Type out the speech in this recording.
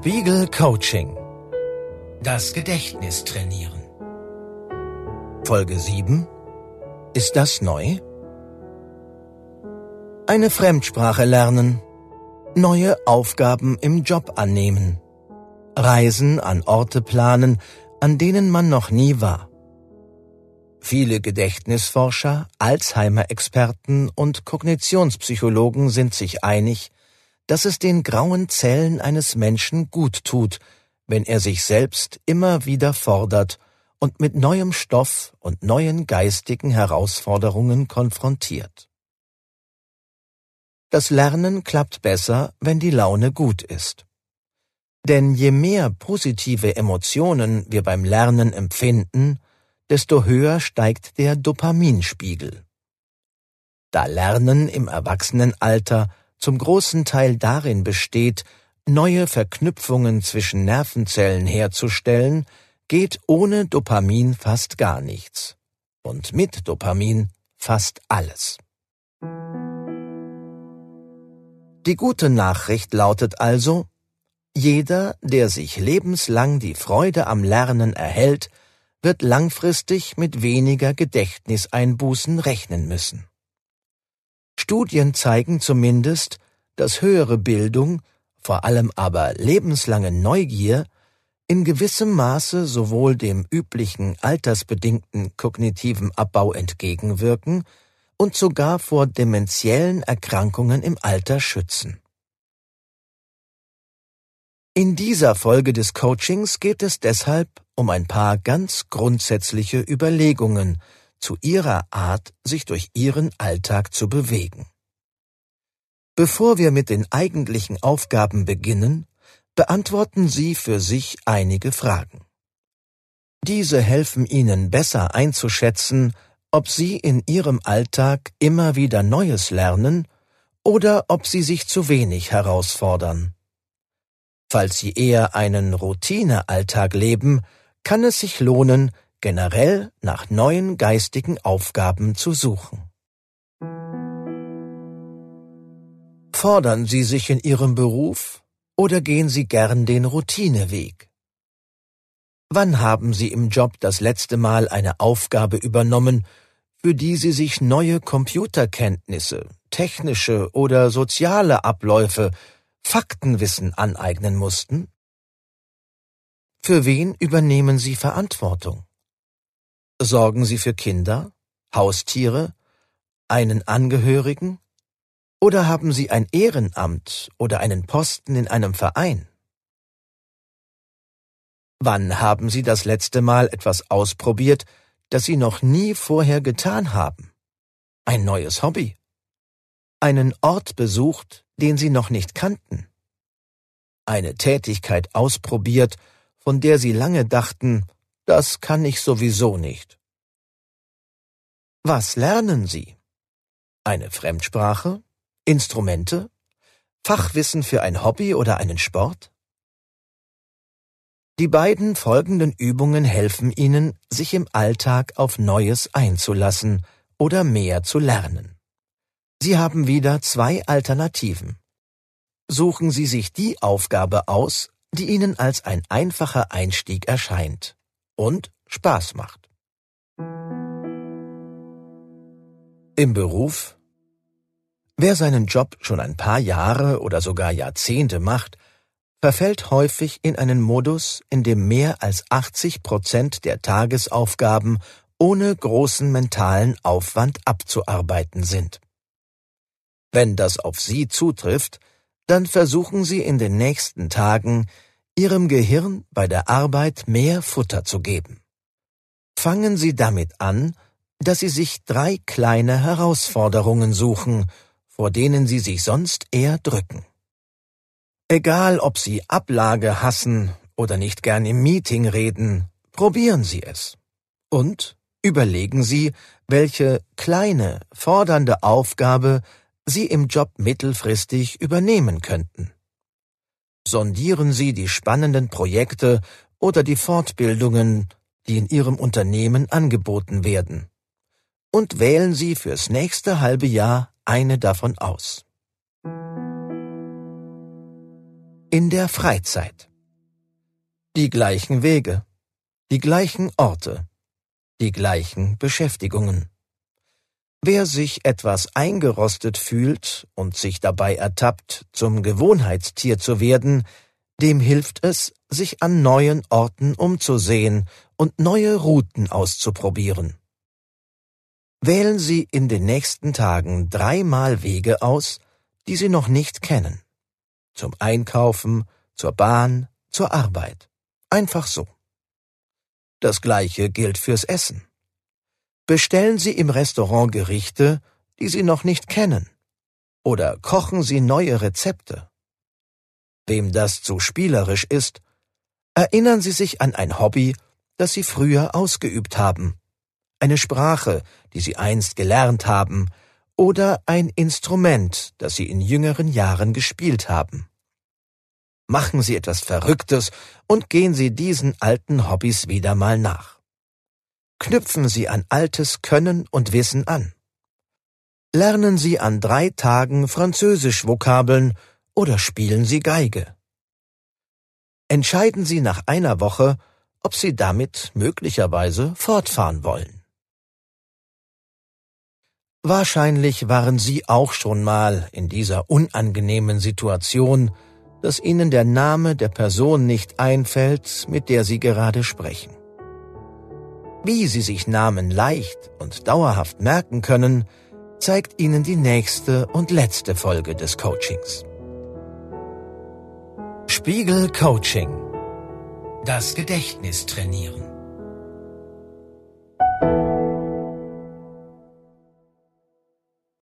Spiegel Coaching. Das Gedächtnis trainieren. Folge 7. Ist das neu? Eine Fremdsprache lernen. Neue Aufgaben im Job annehmen. Reisen an Orte planen, an denen man noch nie war. Viele Gedächtnisforscher, Alzheimer-Experten und Kognitionspsychologen sind sich einig, dass es den grauen Zellen eines Menschen gut tut, wenn er sich selbst immer wieder fordert und mit neuem Stoff und neuen geistigen Herausforderungen konfrontiert. Das Lernen klappt besser, wenn die Laune gut ist. Denn je mehr positive Emotionen wir beim Lernen empfinden, desto höher steigt der Dopaminspiegel. Da Lernen im Erwachsenenalter zum großen Teil darin besteht, neue Verknüpfungen zwischen Nervenzellen herzustellen, geht ohne Dopamin fast gar nichts. Und mit Dopamin fast alles. Die gute Nachricht lautet also, jeder, der sich lebenslang die Freude am Lernen erhält, wird langfristig mit weniger Gedächtniseinbußen rechnen müssen. Studien zeigen zumindest, dass höhere Bildung, vor allem aber lebenslange Neugier, in gewissem Maße sowohl dem üblichen altersbedingten kognitiven Abbau entgegenwirken und sogar vor dementiellen Erkrankungen im Alter schützen. In dieser Folge des Coachings geht es deshalb um ein paar ganz grundsätzliche Überlegungen zu ihrer Art, sich durch ihren Alltag zu bewegen. Bevor wir mit den eigentlichen Aufgaben beginnen, beantworten Sie für sich einige Fragen. Diese helfen Ihnen besser einzuschätzen, ob Sie in Ihrem Alltag immer wieder Neues lernen oder ob Sie sich zu wenig herausfordern. Falls Sie eher einen Routinealltag leben, kann es sich lohnen, generell nach neuen geistigen Aufgaben zu suchen. Fordern Sie sich in Ihrem Beruf oder gehen Sie gern den Routineweg? Wann haben Sie im Job das letzte Mal eine Aufgabe übernommen, für die Sie sich neue Computerkenntnisse, technische oder soziale Abläufe, Faktenwissen aneignen mussten? Für wen übernehmen Sie Verantwortung? Sorgen Sie für Kinder, Haustiere, einen Angehörigen? Oder haben Sie ein Ehrenamt oder einen Posten in einem Verein? Wann haben Sie das letzte Mal etwas ausprobiert, das Sie noch nie vorher getan haben? Ein neues Hobby? Einen Ort besucht, den Sie noch nicht kannten? Eine Tätigkeit ausprobiert, von der Sie lange dachten, das kann ich sowieso nicht. Was lernen Sie? Eine Fremdsprache? Instrumente? Fachwissen für ein Hobby oder einen Sport? Die beiden folgenden Übungen helfen Ihnen, sich im Alltag auf Neues einzulassen oder mehr zu lernen. Sie haben wieder zwei Alternativen. Suchen Sie sich die Aufgabe aus, die Ihnen als ein einfacher Einstieg erscheint und Spaß macht. Im Beruf Wer seinen Job schon ein paar Jahre oder sogar Jahrzehnte macht, verfällt häufig in einen Modus, in dem mehr als 80 Prozent der Tagesaufgaben ohne großen mentalen Aufwand abzuarbeiten sind. Wenn das auf Sie zutrifft, dann versuchen Sie in den nächsten Tagen, Ihrem Gehirn bei der Arbeit mehr Futter zu geben. Fangen Sie damit an, dass Sie sich drei kleine Herausforderungen suchen, vor denen Sie sich sonst eher drücken. Egal, ob Sie Ablage hassen oder nicht gern im Meeting reden, probieren Sie es. Und überlegen Sie, welche kleine, fordernde Aufgabe Sie im Job mittelfristig übernehmen könnten sondieren Sie die spannenden Projekte oder die Fortbildungen, die in Ihrem Unternehmen angeboten werden. Und wählen Sie fürs nächste halbe Jahr eine davon aus. in der Freizeit. Die gleichen Wege, die gleichen Orte, die gleichen Beschäftigungen. Wer sich etwas eingerostet fühlt und sich dabei ertappt, zum Gewohnheitstier zu werden, dem hilft es, sich an neuen Orten umzusehen und neue Routen auszuprobieren. Wählen Sie in den nächsten Tagen dreimal Wege aus, die Sie noch nicht kennen. Zum Einkaufen, zur Bahn, zur Arbeit. Einfach so. Das gleiche gilt fürs Essen. Bestellen Sie im Restaurant Gerichte, die Sie noch nicht kennen. Oder kochen Sie neue Rezepte. Wem das zu spielerisch ist, erinnern Sie sich an ein Hobby, das Sie früher ausgeübt haben. Eine Sprache, die Sie einst gelernt haben, oder ein Instrument, das Sie in jüngeren Jahren gespielt haben. Machen Sie etwas Verrücktes und gehen Sie diesen alten Hobbys wieder mal nach. Knüpfen Sie an altes Können und Wissen an. Lernen Sie an drei Tagen Französisch Vokabeln oder spielen Sie Geige. Entscheiden Sie nach einer Woche, ob Sie damit möglicherweise fortfahren wollen. Wahrscheinlich waren Sie auch schon mal in dieser unangenehmen Situation, dass Ihnen der Name der Person nicht einfällt, mit der Sie gerade sprechen. Wie Sie sich Namen leicht und dauerhaft merken können, zeigt Ihnen die nächste und letzte Folge des Coachings. Spiegel Coaching. Das Gedächtnis trainieren.